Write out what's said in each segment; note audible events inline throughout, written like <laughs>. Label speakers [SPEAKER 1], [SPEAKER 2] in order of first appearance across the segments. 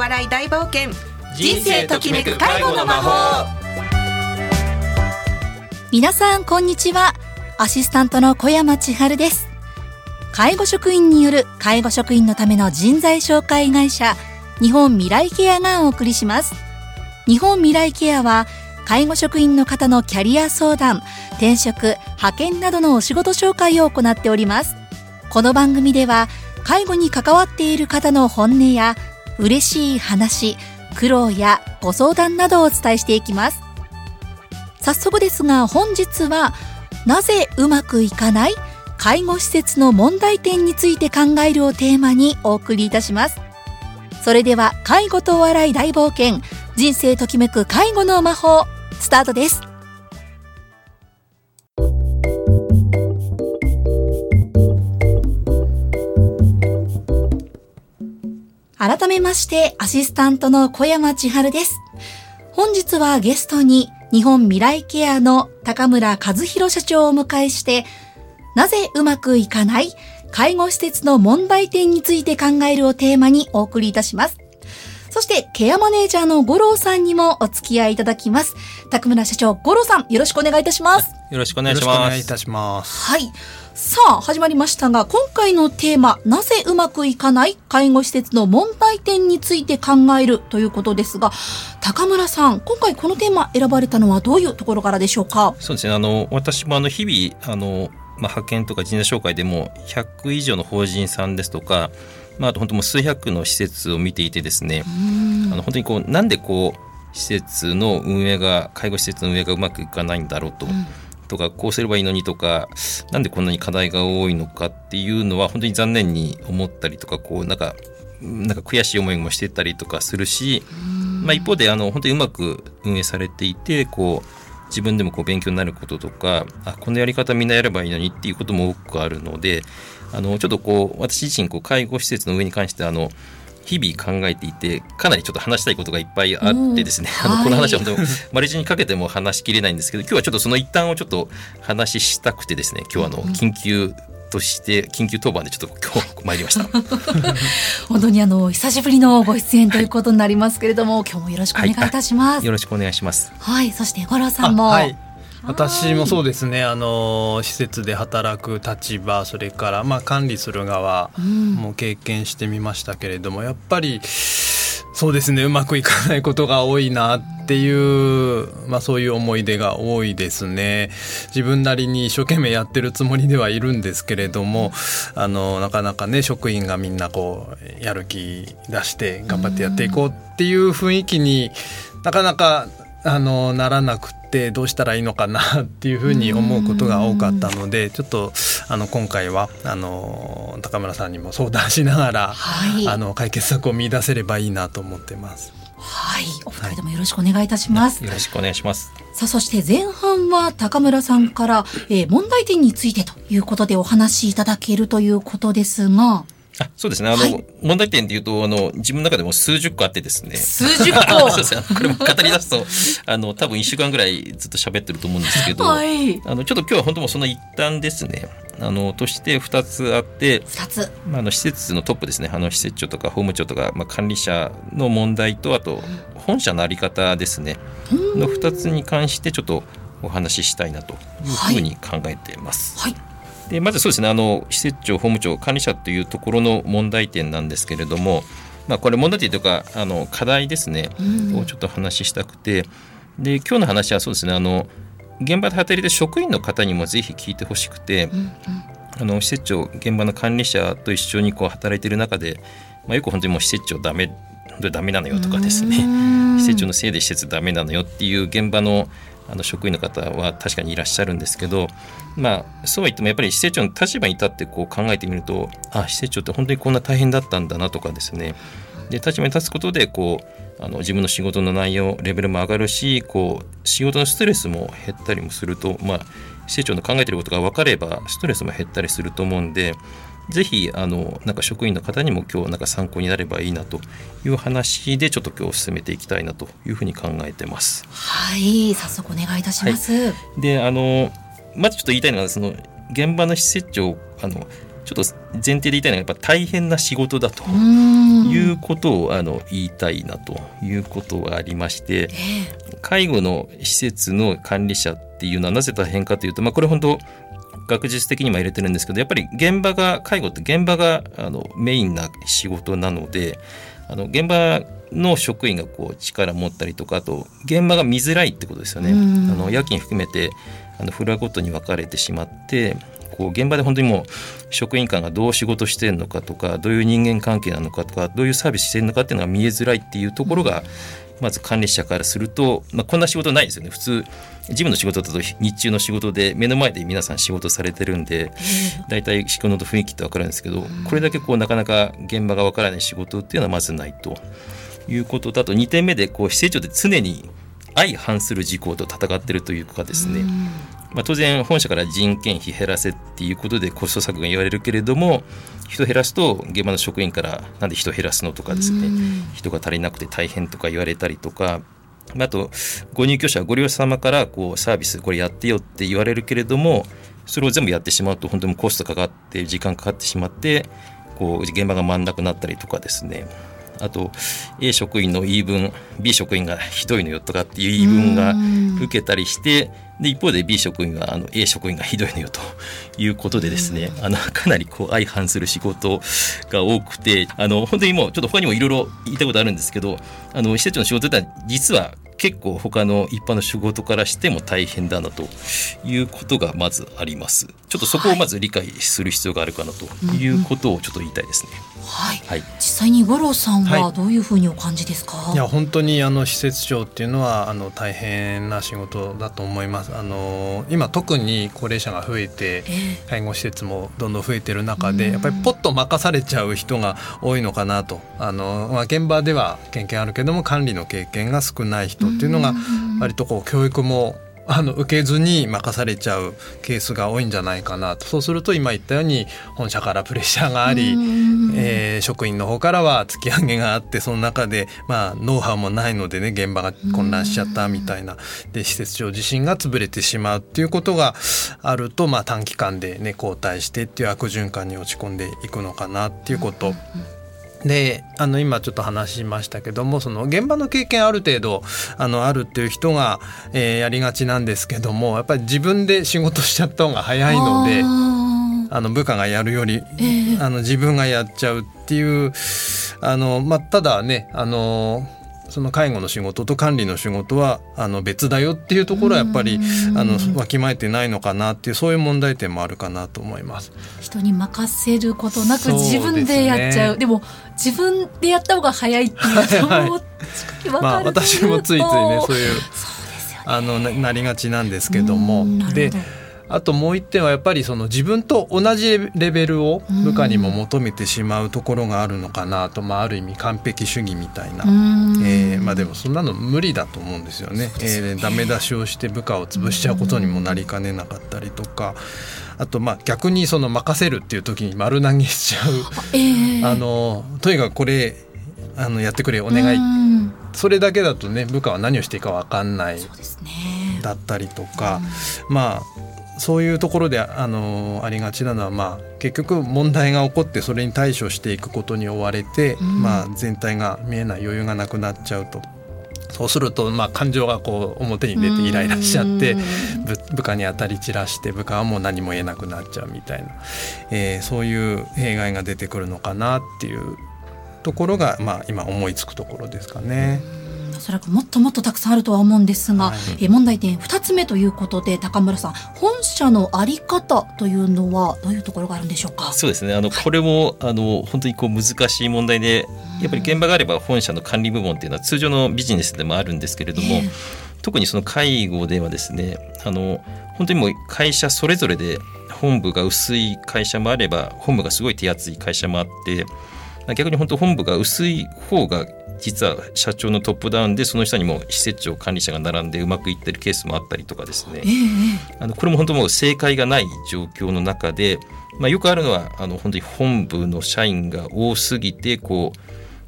[SPEAKER 1] 笑い大冒険。人生ときめく介護の魔法。
[SPEAKER 2] 皆さんこんにちは。アシスタントの小山千春です。介護職員による介護職員のための人材紹介会社日本未来ケアがお送りします。日本未来ケアは介護職員の方のキャリア相談転職派遣などのお仕事紹介を行っております。この番組では介護に関わっている方の本音や嬉しい話苦労やご相談などをお伝えしていきます。早速ですが本日はなぜうまくいかない介護施設の問題点について考えるをテーマにお送りいたします。それでは介護とお笑い大冒険人生ときめく介護の魔法スタートです。改めましてアシスタントの小山千春です本日はゲストに日本未来ケアの高村和弘社長をお迎えしてなぜうまくいかない介護施設の問題点について考えるをテーマにお送りいたします。そして、ケアマネージャーの五郎さんにもお付き合いいただきます。高村社長、五郎さん、よろしくお願いいたします。
[SPEAKER 3] よろしくお願いします。お願
[SPEAKER 4] いいたします。
[SPEAKER 2] はい。さあ、始まりましたが、今回のテーマ、なぜうまくいかない介護施設の問題点について考えるということですが、高村さん、今回このテーマ選ばれたのはどういうところからでしょうか？
[SPEAKER 3] そうですね、あの、私もあの、日々、あの、まあ、派遣とか人材紹介でも100以上の法人さんですとか、まあ、あと本当もう数百の施設を見ていてですねあの本当にこうなんでこう施設の運営が介護施設の運営がうまくいかないんだろうと。うんとかこうすればいいのにとかなんでこんなに課題が多いのかっていうのは本当に残念に思ったりとかこうなんかなんか悔しい思いもしてたりとかするし、まあ、一方であの本当にうまく運営されていてこう自分でもこう勉強になることとかあこのやり方みんなやればいいのにっていうことも多くあるのであのちょっとこう私自身こう介護施設の上に関してあの日々考えていてかなりちょっと話したいことがいっぱいあってですね、うん、<laughs> あのこの話は本当マルチにかけても話しきれないんですけど今日はちょっとその一端をちょっと話したくてですね今日はあの緊急として緊急当番でちょっと今日参りました。<laughs>
[SPEAKER 2] 本当にあの久しぶりのご出演ということになりますけれども、はい、今日もよろしくお願いいたします、はい、
[SPEAKER 3] よろしくお願いします。
[SPEAKER 2] はい。そして五郎さんもはい
[SPEAKER 4] 私もそうですね。あの施設で働く立場それからまあ管理する側も経験してみましたけれども、やっぱりそうですね。うまくいかないことが多いなっていう、まあ、そういう思い出が多いですね。自分なりに一生懸命やってるつもりではいるんですけれどもあのなかなかね職員がみんなこうやる気出して頑張ってやっていこうっていう雰囲気になかなかあのならなくてどうしたらいいのかなっていうふうに思うことが多かったのでちょっとあの今回はあの高村さんにも相談しながら、はい、あの解決策を見出せればいいなと思ってます。
[SPEAKER 2] はい、お二人ともよろしくお願いいたします。
[SPEAKER 3] よろしくお願いします。
[SPEAKER 2] さあ、そして前半は高村さんから、えー、問題点についてということでお話しいただけるということですが。
[SPEAKER 3] あそうですね。あの、はい、問題点でいうと、あの、自分の中でも数十個あってですね。
[SPEAKER 2] 数十個 <laughs>
[SPEAKER 3] そうですね。これも語り出すと、あの、多分一週間ぐらいずっと喋ってると思うんですけど、はい、あの、ちょっと今日は本当もその一端ですね。あの、として二つあって、
[SPEAKER 2] 二つ。
[SPEAKER 3] まあ、あの、施設のトップですね。あの、施設長とか法務長とか、まあ、管理者の問題と、あと、本社のあり方ですね。の二つに関して、ちょっとお話ししたいなというふうに考えています。はい、はいでまずそうですねあの施設長法務長管理者というところの問題点なんですけれども、まあ、これ問題点というかあの課題ですね、うん、をちょっと話したくて。で今日の話はそうですねあの現場で働いている職員の方にもぜひ聞いてほしくて、うんうん、あの施設長現場の管理者と一緒にこう働いている中で、まあ、よく本当にもう施設長ダメダメなのよとかですね。施設長のせいで施設ダメなのよっていう現場のあの職員の方は確かにいらっしゃるんですけど、まあ、そうは言ってもやっぱり施設長の立場に立ってこう考えてみるとあ施設長って本当にこんな大変だったんだなとかですね。で立場に立つことでこうあの自分の仕事の内容レベルも上がるしこう仕事のストレスも減ったりもすると、まあ、施設長の考えてることが分かればストレスも減ったりすると思うんでぜひあのなんか職員の方にも今日なんか参考になればいいなという話でちょっと今日進めていきたいなというふうに考えてます。
[SPEAKER 2] はい早速お願いいたします。は
[SPEAKER 3] い、であのまずちょっと言いたいのはその現場の施設長あのちょっと前提で言いたいのはやっぱ大変な仕事だということをあの言いたいなということがありまして、介護の施設の管理者っていうのはなぜ大変かというと、まあ、これ本当学術的にも入れてるんですけどやっぱり現場が介護って現場があのメインな仕事なのであの現場の職員がこう力持ったりとかあと現場が見づらいってことですよね。あの夜勤含めてあのフロアごとに分かれてしまってこう現場で本当にもう職員間がどう仕事してるのかとかどういう人間関係なのかとかどういうサービスしてるのかっていうのが見えづらいっていうところが、まず管理者からすると、まあ、こんな仕事ないですよね。普通事務の仕事だと日中の仕事で目の前で皆さん仕事されてるんで大体仕事の雰囲気って分かるんですけどこれだけこうなかなか現場が分からない仕事っていうのはまずないと。いうことだと2点目でこう施設長で常に相反する事項と戦ってるというかですね、まあ、当然本社から人件費減らせっていうことでコスト削減言われるけれども人減らすと現場の職員からなんで人減らすのとかですね。人が足りなくて大変とか言われたりとか。あとご入居者ご利用者様からこうサービスこれやってよって言われるけれどもそれを全部やってしまうと本当にコストかかって時間かかってしまってこう現場が回んなくなったりとかですね。あと A 職員の言い分 B 職員がひどいのよとかっていう言い分が受けたりしてで一方で B 職員はあの A 職員がひどいのよと <laughs> いうことでですねあのかなりこう相反する仕事が多くてあの本当にもうちょっと他にもいろいろ言いたいことあるんですけどあの施設の仕事ってのは実は結構他の一般の仕事からしても大変だなということがまずあります。ちょっとそこをまず理解する必要があるかなということをちょっと言いたいですね。
[SPEAKER 2] はい、はい、実際に五郎さんはどういうふうにお感じですか、
[SPEAKER 4] はい、いや本当にあの施設長っていうのはあの大変な仕事だと思います。あの今特に高齢者が増えて、介護施設もどんどん増えてる中でやっぱりポッと任されちゃう人が多いのかなと。あの、まあ、現場では経験あるけども管理の経験が少ない人っていうのが割とこう教育もあの受けずに任されちゃうケースが多いんじゃないかなと。そうすると今言ったように本社からプレッシャーがあり、えー、職員の方からは突き上げがあってその中で、まあ、ノウハウもないのでね現場が混乱しちゃったみたいな。で施設長自身が潰れてしまうっていうことがあると、まあ、短期間で、ね、交代してっていう悪循環に落ち込んでいくのかなっていうこと。であの今ちょっと話しましたけどもその現場の経験ある程度あのあるっていう人が、えー、やりがちなんですけどもやっぱり自分で仕事しちゃった方が早いのであの部下がやるより、えー、あの自分がやっちゃうっていうあの、まあ、ただねあのその介護の仕事と管理の仕事はあの別だよっていうところはやっぱりあのわきまえてないのかなっていうそういう問題点もあるかなと思います。
[SPEAKER 2] 人に任せることなく自分でやっちゃう。で、ね,、も自分でやった方が早いっていうはい、<laughs> まあ
[SPEAKER 4] 私もついついねそういうあのなりがちなんですけどもで。あともう一点はやっぱりその自分と同じレベルを部下にも求めてしまうところがあるのかなと、まあ、ある意味完璧主義みたいな、えーまあ、でもそんなの無理だと思うんですよね。ねえー、ダメ出しをして部下を潰しちゃうことにもなりかねなかったりとか。あとまあ逆にその任せるっていう時に丸投げしちゃう、<laughs> えー、あのとにかくこれあのやってくれお願い。それだけだとね部下は何をしていいか分かんない、だったりとか、まあそういうところであのありがちなのは、まあ、結局問題が起こってそれに対処していくことに追われて、うん、まあ、全体が見えない余裕がなくなっちゃうと。そうすると、まあ、感情がこう表に出てイライラしちゃって部下に当たり散らして部下はもう何も言えなくなっちゃうみたいな、えー、そういう弊害が出てくるのかなっていうところが、まあ、今思いつくところですかね。
[SPEAKER 2] おそらくもっともっとたくさんあるとは思うんですが、はい、え問題点2つ目ということで高村さん本社の在り方というのはどういうところがあるんでしょうか？
[SPEAKER 3] そうですね。あのこれもあの本当にこう難しい問題でやっぱり現場があれば本社の管理部門っていうのは通常のビジネスでもあるんですけれども、えー、特にその介護ではですねあの本当にもう会社それぞれで本部が薄い会社もあれば本部がすごい手厚い会社もあって逆に本当本部が薄い方が実は社長のトップダウンでその下にも施設長管理者が並んでうまくいってるケースもあったりとかですね、えー、あのこれも本当もう正解がない状況の中で、まあ、よくあるのはあの本当に本部の社員が多すぎてこ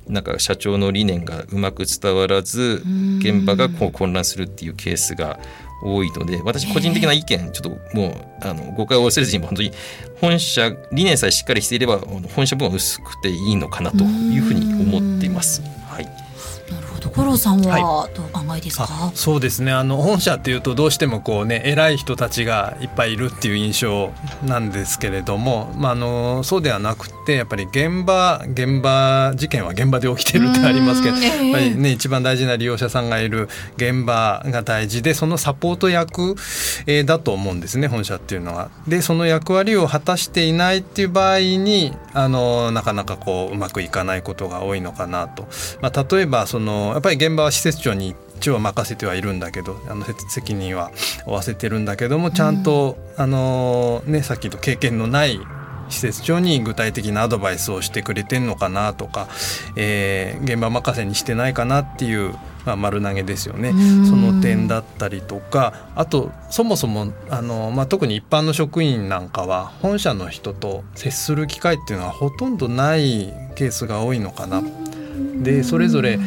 [SPEAKER 3] うなんか社長の理念がうまく伝わらず現場がこう混乱するっていうケースが多いので私個人的な意見ちょっともうあの誤解を忘れずに本当に本社理念さえしっかりしていれば本社分は薄くていいのかなというふうに思っています。はい
[SPEAKER 2] 五郎さんはどう考えですか、は
[SPEAKER 4] い、そうですね。あの本社っていうとどうしてもこうね偉い人たちがいっぱいいるっていう印象なんですけれども、まあ、あのそうではなくてやっぱり現場現場事件は現場で起きてるってありますけど、やっぱりね一番大事な利用者さんがいる現場が大事でそのサポート役、えー、だと思うんですね本社っていうのは。でその役割を果たしていないっていう場合にあのなかなかこううまくいかないことが多いのかなと。まあ、例えばそのやっぱり現場は施設長に一応任せてはいるんだけどあの責任は負わせてるんだけどもちゃんと、うん、あのねさっきと経験のない施設長に具体的なアドバイスをしてくれてんのかなとか、えー、現場任せにしてないかなっていう、まあ、丸投げですよね。その点だったりとかあとそもそもあの、まあ、特に一般の職員なんかは本社の人と接する機会っていうのはほとんどないケースが多いのかな。でそれぞれ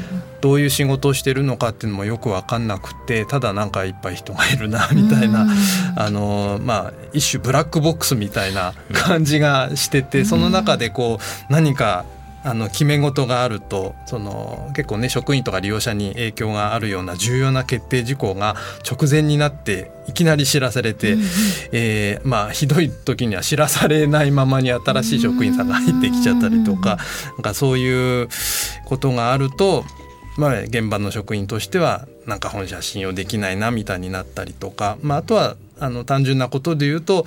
[SPEAKER 4] どういう仕事をしてるのかっていうのもよく分かんなくてただなんかいっぱい人がいるなみたいなあの、まあ、一種ブラックボックスみたいな感じがしててその中でこう何かあの決め事があるとその結構ね職員とか利用者に影響があるような重要な決定事項が直前になっていきなり知らされて、うん、えー、まあひどい時には知らされないままに新しい職員さんが入ってきちゃったりとかなんかそういうことがあるとまあ、現場の職員としてはなんか本社信用できないなみたいになったりとか、まあ、あとはあの単純なことで言うと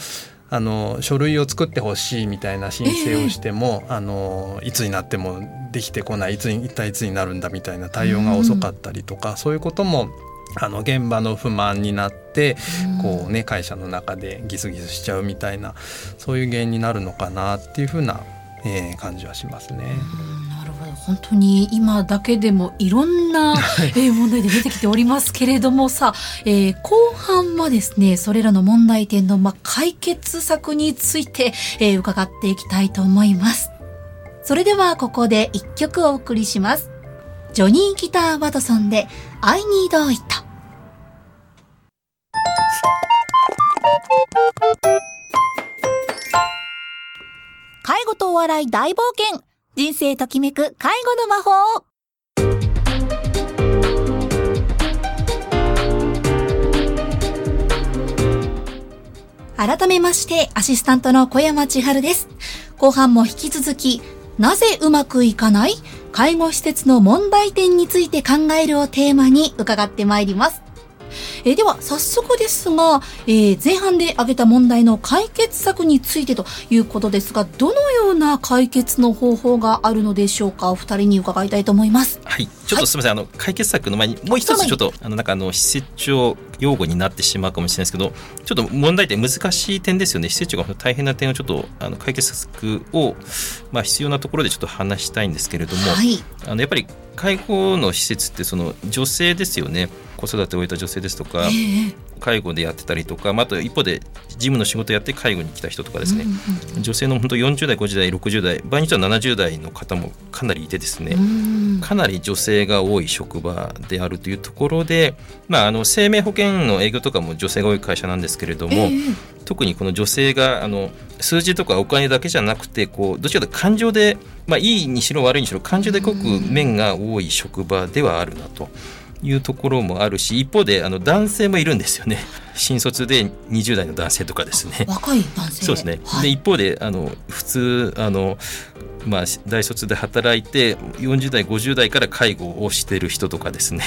[SPEAKER 4] あの書類を作ってほしいみたいな申請をしても、えー、あのいつになってもできてこないいつ一体いつになるんだみたいな対応が遅かったりとか、うん、そういうこともあの現場の不満になって、こうね会社の中でギスギスしちゃうみたいなそういう原因になるのかなっていうふうな、えー、感じはしますね。
[SPEAKER 2] 本当に今だけでもいろんな、え問題で出てきておりますけれどもさ、えー、後半はですねそれらの問題点の、ま、解決策について、えー、伺っていきたいと思います。それではここで一曲お送りします。ジョニー・ギター・ワトソンで「I Need It」介護とお笑い大冒険人生ときめく介護の魔法改めまして、アシスタントの小山千春です。後半も引き続き、なぜうまくいかない介護施設の問題点について考えるをテーマに伺ってまいります。えー、では早速ですが、えー、前半で挙げた問題の解決策についてということですがどのような解決の方法があるのでしょうか？お二人に伺いたいと思います。
[SPEAKER 3] はい。ちょっとすみません、はい、あの解決策の前にもう一つちょっとあのなんかあの施設長用語になってしまうかもしれないですけどちょっと問題点難しい点ですよね。施設長が大変な点をちょっとあの解決策を、まあ、必要なところでちょっと話したいんですけれども、はい、あのやっぱり介護の施設ってその女性ですよね子育てを終えた女性ですとか、えー、介護でやってたりとか、まあ、あと一方で事務の仕事やって介護に来た人とかですね、うんうん、女性の本当40代50代60代場合によっては70代の方もかなりいてですね、うん、かなり女性が多い職場であるというところで、まあ、あの生命保険の営業とかも女性が多い会社なんですけれども、えー、特にこの女性があの数字とかお金だけじゃなくてこうどちらかというと感情で、まあ、いいにしろ悪いにしろ感情で動く面が多い職場ではあるなと。いうところもあるし一方であの男性もいるんですよね。新卒で20代の男性とかですね。
[SPEAKER 2] 若い男性？
[SPEAKER 3] そうですね、はい、で一方であの普通あのまあ、大卒で働いて40代50代から介護をしてる人とかですね。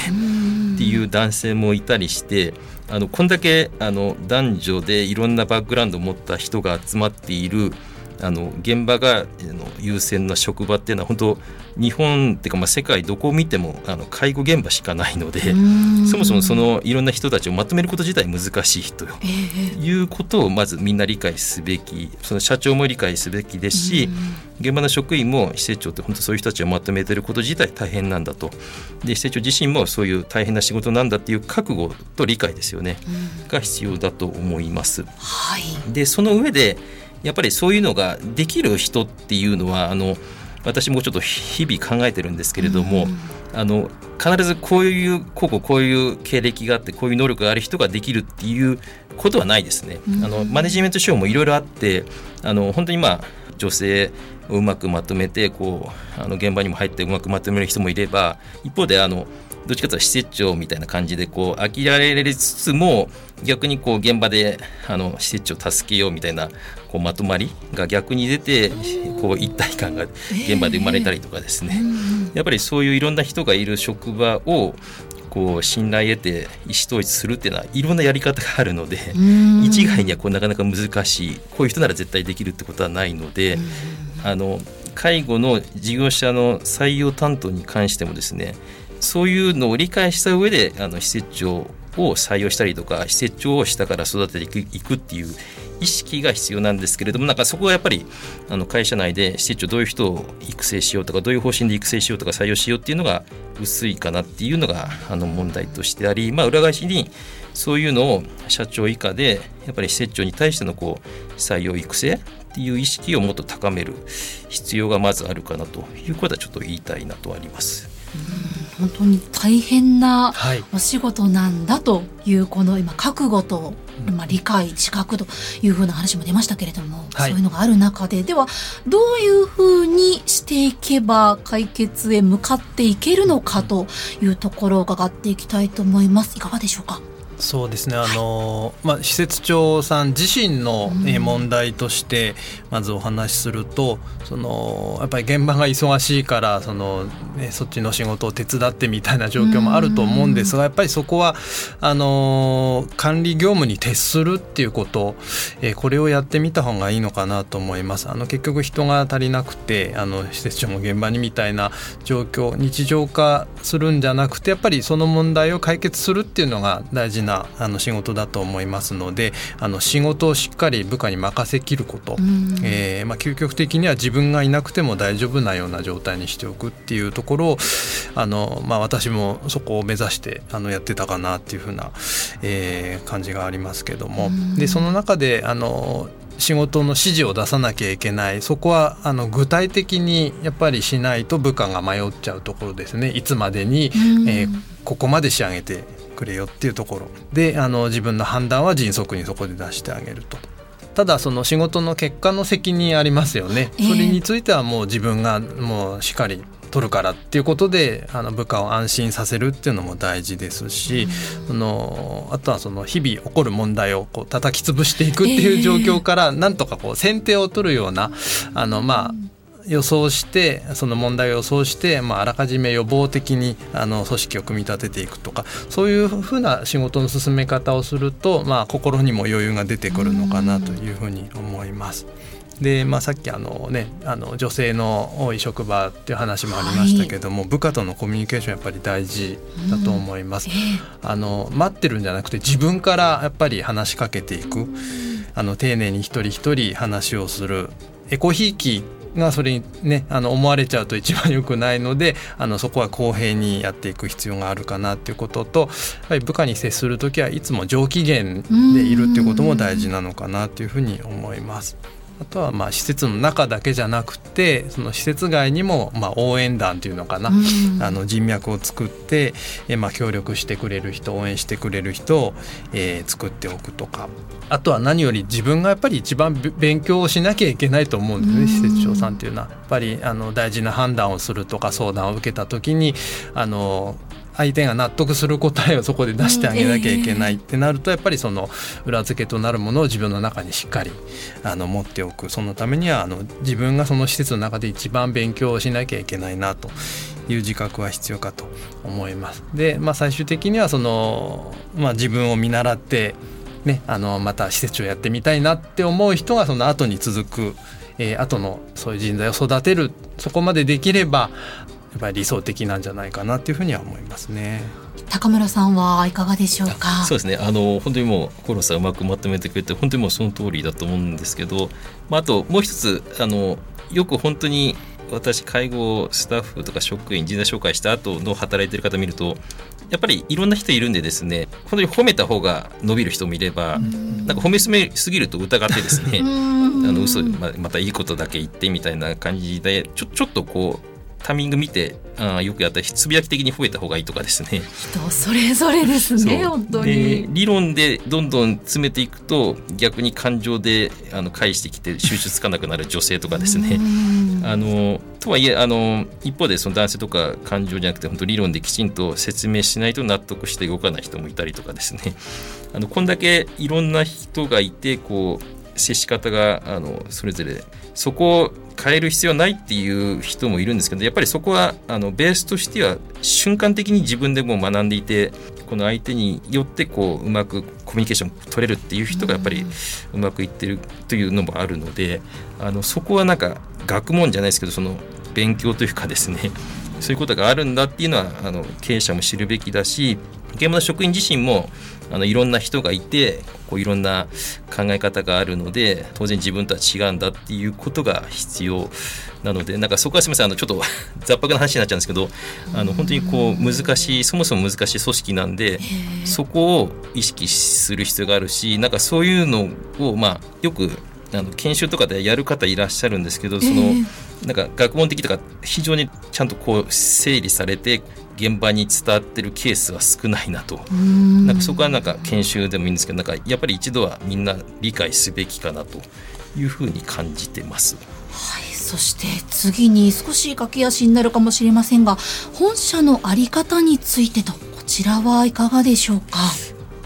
[SPEAKER 3] っていう男性もいたりしてあのこんだけあの男女でいろんなバックグラウンドを持った人が集まっているあの現場があの優先な職場っていうのは本当日本っていうかまあ世界どこを見てもあの介護現場しかないのでそもそもそのいろんな人たちをまとめること自体難しいということをまずみんな理解すべきその社長も理解すべきですし現場の職員も施設長って本当そういう人たちをまとめてること自体大変なんだと。で施設長自身もそういう大変な仕事なんだっていう覚悟と理解ですよね。が必要だと思います。はい、でその上でやっぱりそういうのができる人っていうのはあの私もちょっと日々考えてるんですけれども、あの必ずこういうこうこういう経歴があってこういう能力がある人ができるっていうことはないですね。あのマネジメント賞もいろいろあってあの本当にまあ女性をうまくまとめてこうあの現場にも入ってうまくまとめる人もいれば一方であのどっちかというと施設長みたいな感じでこう飽きられつつも逆にこう現場であの施設長を助けようみたいなこうまとまりが逆に出てこう一体感が現場で生まれたりとかですね、やっぱりそういういろんな人がいる職場をこう信頼得て意思統一するっていうのはいろんなやり方があるので一概にはこうなかなか難しいこういう人なら絶対できるってことはないのであの介護の事業者の採用担当に関してもですねそういうのを理解した上であの施設長を採用したりとか施設長を下から育てていくっていう意識が必要なんですけれどもなんかそこはやっぱりあの会社内で施設長どういう人を育成しようとかどういう方針で育成しようとか採用しようっていうのが薄いかなっていうのがあの問題としてあり、まあ、裏返しにそういうのを社長以下でやっぱり施設長に対してのこう採用育成っていう意識をもっと高める必要がまずあるかなということはちょっと言いたいなとあります。
[SPEAKER 2] 本当に大変なお仕事なんだというこの今覚悟と、まあ、理解自覚というふうな話も出ましたけれども、はい、そういうのがある中でではどういうふうにしていけば解決へ向かっていけるのかというところを伺っていきたいと思います。いかがでしょうか？
[SPEAKER 4] そうですねあの、まあ、施設長さん自身の問題としてまずお話しすると、うん、そのやっぱり現場が忙しいからその、ね、そっちの仕事を手伝ってみたいな状況もあると思うんですが、やっぱりそこはあの管理業務に徹するっていうこと、えこれをやってみた方がいいのかなと思います。あの結局人が足りなくてあの施設長も現場にみたいな状況日常化するんじゃなくてやっぱりその問題を解決するっていうのが大事ななあの仕事だと思いますのであの仕事をしっかり部下に任せきること、えー、まあ、究極的には自分がいなくても大丈夫なような状態にしておくっていうところをあの、まあ、私もそこを目指してあのやってたかなっていうふうな、えー、感じがありますけども。でその中であの仕事の指示を出さなきゃいけない。そこはあの具体的にやっぱりしないと部下が迷っちゃうところですね。いつまでに、えー、ここまで仕上げてくれよっていうところ。であの自分の判断は迅速にそこで出してあげると。ただその仕事の結果の責任ありますよね、それについてはもう自分がもうしっかり取るからっていうことであの部下を安心させるっていうのも大事ですし、うん、のあとはその日々起こる問題をこう叩き潰していくっていう状況からなんとかこう先手を取るようなあのまあ予想してその問題を予想して、まあ、あらかじめ予防的にあの組織を組み立てていくとかそういうふうな仕事の進め方をすると、まあ、心にも余裕が出てくるのかなというふうに思います。で、まあ、さっきあの、ね、あの女性の多い職場っていう話もありましたけども、はい、部下とのコミュニケーションやっぱり大事だと思います、うんえ。ー、あの待ってるんじゃなくて自分からやっぱり話しかけていく。あの丁寧に一人一人話をする。エコひいきがそれにねあの思われちゃうと一番良くないので <laughs> あのそこは公平にやっていく必要があるかなっていうこととやっぱり部下に接する時はいつも上機嫌でいるっていうことも大事なのかなというふうに思います。あとはまあ施設の中だけじゃなくてその施設外にもまあ応援団というのかな、うん、あの人脈を作ってえまあ協力してくれる人応援してくれる人を、えー、作っておくとか。あとは何より自分がやっぱり一番勉強をしなきゃいけないと思うんですね、うん、施設長さんっていうのは。やっぱりあの大事な判断をするとか相談を受けた時にあの相手が納得する答えをそこで出してあげなきゃいけないってなるとやっぱりその裏付けとなるものを自分の中にしっかりあの持っておくそのためにはあの自分がその施設の中で一番勉強をしなきゃいけないなという自覚は必要かと思います。で、まあ、最終的にはその、まあ、自分を見習ってね、あのまた施設をやってみたいなって思う人がその後に続く、えー、後のそういう人材を育てるそこまでできればっぱり理想的なんじゃないかなっていうふうには思いますね。
[SPEAKER 2] 高村さんはいかがでしょうか？
[SPEAKER 3] そうですね。あの本当にもうコロさんうまくまとめてくれて本当にもうその通りだと思うんですけど、まああともう一つあのよく本当に私介護スタッフとか職員人材紹介した後の働いてる方見るとやっぱりいろんな人いるんでですね本当に褒めた方が伸びる人もいれば、んなんか褒めすめすぎると疑ってですね <laughs> の嘘ままたいいことだけ言ってみたいな感じでちょちょっとこうタイミング見てあよくやったらつぶやき的に増えた方がいいとかですね。
[SPEAKER 2] 人それぞれですね本当に
[SPEAKER 3] 理論でどんどん詰めていくと逆に感情であの返してきて収集つかなくなる女性とかですね。あのとはいえあの一方でその男性とか感情じゃなくて本当理論できちんと説明しないと納得して動かない人もいたりとかですね。あのこんだけいろんな人がいてこう接し方があのそれぞれそこを変える必要ないっていう人もいるんですけどやっぱりそこはあのベースとしては瞬間的に自分でも学んでいてこの相手によってこううまくコミュニケーション取れるっていう人がやっぱりうまくいってるというのもあるのであのそこはなんか学問じゃないですけどその勉強というかですね <laughs> そういうことがあるんだっていうのはあの経営者も知るべきだし現場の職員自身もあのいろんな人がいてこういろんな考え方があるので当然自分とは違うんだっていうことが必要なのでなんかそこはすみませんあのちょっと <laughs> 雑白な話になっちゃうんですけどあの本当にこう難しいそもそも難しい組織なんでそこを意識する必要があるしなんかそういうのをまあよくあの研修とかでやる方いらっしゃるんですけどその、なんか学問的とか非常にちゃんとこう整理されて現場に伝わってるケースは少ないなと。なんかそこはなんか研修でもいいんですけどなんかやっぱり一度はみんな理解すべきかなというふうに感じてます。
[SPEAKER 2] はい。そして次に少し駆け足になるかもしれませんが本社の在り方についてとこちらはいかがでしょうか？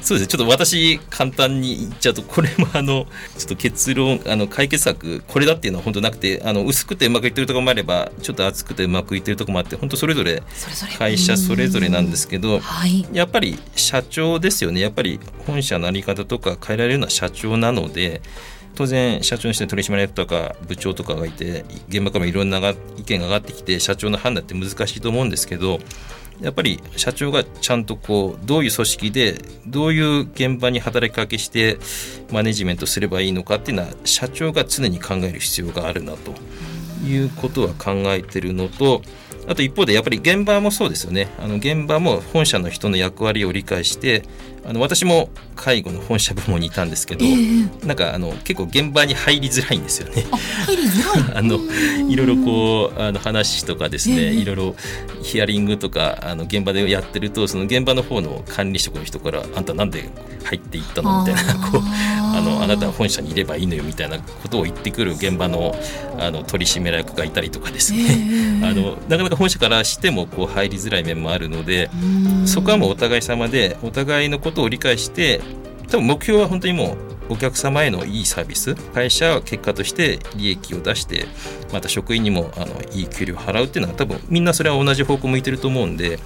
[SPEAKER 3] そうですねちょっと私簡単に言っちゃうとこれもあのちょっと結論あの解決策これだっていうのは本当なくてあの薄くてうまくいってるところもあればちょっと厚くてうまくいってるところもあって本当それぞれ会社それぞれなんですけど、はい、やっぱり社長ですよねやっぱり本社の在り方とか変えられるのは社長なので。当然社長にして取締役とか部長とかがいて現場からもいろんな意見が上がってきて社長の判断って難しいと思うんですけどやっぱり社長がちゃんとこうどういう組織でどういう現場に働きかけしてマネジメントすればいいのかっていうのは社長が常に考える必要があるなということは考えてるのとあと一方でやっぱり現場もそうですよね。あの現場も本社の人の役割を理解してあの私も介護の本社部門にいたんですけど、えー、なんかあの結構現場に入りづらいんですよね。
[SPEAKER 2] 入りづらい。<laughs>
[SPEAKER 3] あのいろいろこうあの話とかですね、えー、いろいろヒアリングとかあの現場でやってるとその現場の方の管理職の人からあんたなんで入っていったの？みたいなこうあのあなたは本社にいればいいのよみたいなことを言ってくる現場のあの取締役がいたりとかですね、えー、あのなかなか本社からしてもこう入りづらい面もあるのでそこはもうお互い様でお互いのことを理解して多分目標は本当にもうお客様へのいいサービス会社は結果として利益を出してまた職員にもあのいい給料を払うっていうのは多分みんなそれは同じ方向向いてると思うんで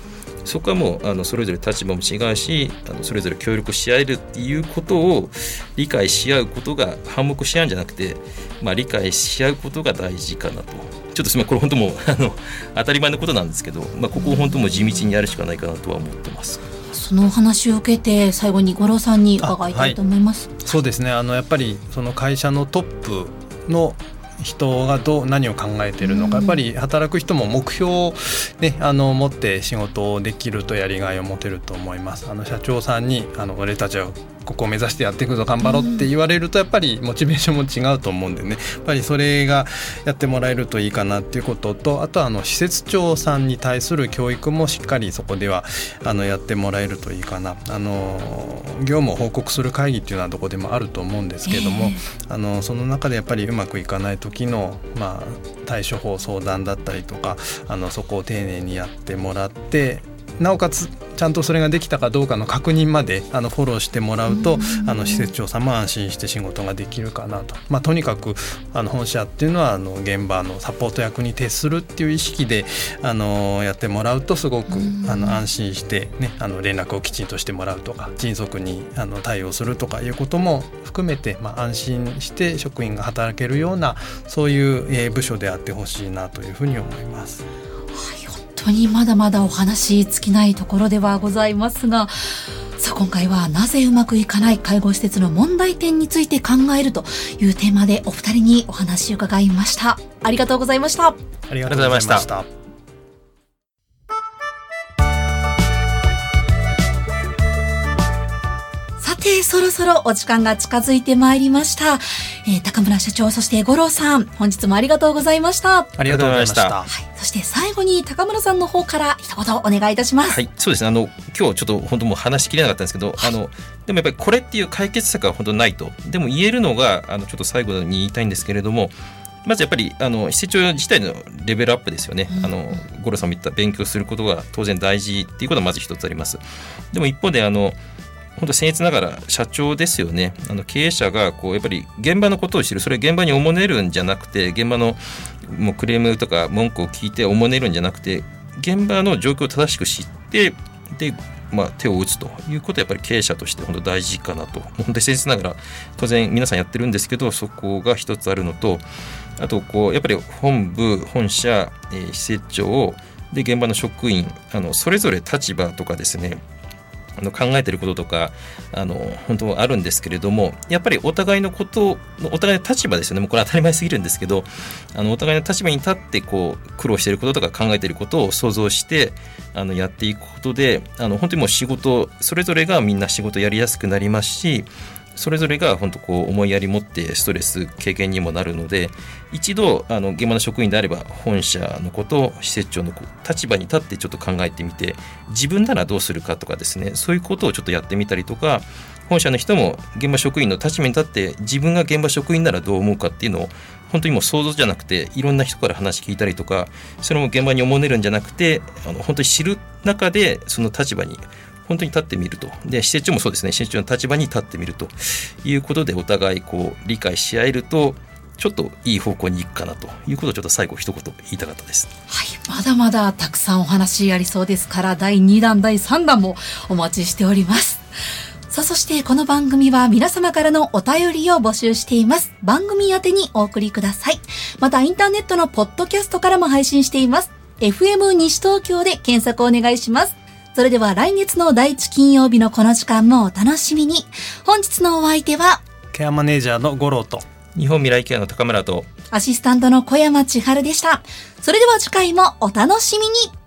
[SPEAKER 3] そこはもうあのそれぞれ立場も違うしあのそれぞれ協力し合えるっていうことを理解し合うことが反目し合うんじゃなくて、まあ、理解し合うことが大事かなとちょっとすみませんこれ本当もうあの <laughs> 当たり前のことなんですけど、まあ、ここを本当も地道にやるしかないかなとは思ってます。
[SPEAKER 2] そのお話を受けて最後に五郎さんに伺いたいと思います。はい、
[SPEAKER 4] そうですねあのやっぱりその会社のトップの人がどう何を考えているのか、やっぱり働く人も目標を、ね、あの持って仕事をできるとやりがいを持てると思います。あの社長さんにあの俺たちはここを目指してやっていくぞ頑張ろうって言われるとやっぱりモチベーションも違うと思うんでね。やっぱりそれがやってもらえるといいかなっていうこととあとはあの施設長さんに対する教育もしっかりそこではあのやってもらえるといいかな。あの業務を報告する会議っていうのはどこでもあると思うんですけれども、あのその中でやっぱりうまくいかない時の、まあ、対処法相談だったりとかあのそこを丁寧にやってもらってなおかつちゃんとそれができたかどうかの確認まであのフォローしてもらうとあの施設長さんも安心して仕事ができるかなと、まあ、とにかくあの本社っていうのはあの現場のサポート役に徹するっていう意識であのやってもらうとすごくあの安心して、ね、あの連絡をきちんとしてもらうとか迅速にあの対応するとかいうことも含めて、まあ、安心して職員が働けるようなそういう部署であってほしいなというふうに思います。
[SPEAKER 2] 当にまだまだお話尽きないところではございますがさあ今回はなぜうまくいかない介護施設の問題点について考えるというテーマでお二人にお話を伺いました。ありがとうございました。あ
[SPEAKER 4] りがとうございました。
[SPEAKER 2] さてそろそろお時間が近づいてまいりました。えー、高村社長そして五郎さん本日もありがとうございました。
[SPEAKER 4] ありがとうございました。
[SPEAKER 2] はい、そして最後に高村さんの方から一言お願いいたします。
[SPEAKER 3] はいそうですね。あの今日ちょっと本当もう話しきれなかったんですけど、あのでもやっぱりこれっていう解決策は本当ないと。でも言えるのがあのちょっと最後に言いたいんですけれどもまずやっぱりあの施設長自体のレベルアップですよね、あの五郎さんも言った勉強することが当然大事っていうことはまず一つあります。でも一方であの本当僭越ながら社長ですよね。あの経営者がこうやっぱり現場のことを知る。それ現場におもねるんじゃなくて現場のもうクレームとか文句を聞いておもねるんじゃなくて現場の状況を正しく知ってでまあ、手を打つということはやっぱり経営者として本当大事かなと。本当に僭越ながら当然皆さんやってるんですけどそこが一つあるのとあとこうやっぱり本部本社、えー、施設長で現場の職員あのそれぞれ立場とかですねあの考えてることとかあの本当あるんですけれどもやっぱりお互いのことお互いの立場ですよね。もうこれ当たり前すぎるんですけどあのお互いの立場に立ってこう苦労していることとか考えていることを想像してあのやっていくことであの本当にもう仕事それぞれがみんな仕事やりやすくなりますしそれぞれが本当こう思いやり持ってストレス経験にもなるので一度あの現場の職員であれば本社のこと施設長の立場に立ってちょっと考えてみて自分ならどうするかとかですねそういうことをちょっとやってみたりとか本社の人も現場職員の立場に立って自分が現場職員ならどう思うかっていうのを本当にもう想像じゃなくていろんな人から話聞いたりとかそれも現場におもねるんじゃなくてあの本当に知る中でその立場に本当に立ってみるとで施設長もそうですね施設長の立場に立ってみるということでお互いこう理解し合えるとちょっといい方向に行くかなということをちょっと最後一言言いたかったです。
[SPEAKER 2] はい、まだまだたくさんお話ありそうですから第2弾第3弾もお待ちしております。さあ、そしてこの番組は皆様からのお便りを募集しています。番組宛てにお送りください。またインターネットのポッドキャストからも配信しています。FM 西東京で検索をお願いします。それでは来月の第一金曜日のこの時間もお楽しみに。本日のお相手は、
[SPEAKER 4] ケアマネージャーの五郎と、
[SPEAKER 3] 日本未来ケアの高村と、
[SPEAKER 2] アシスタントの小山千春でした。それでは次回もお楽しみに。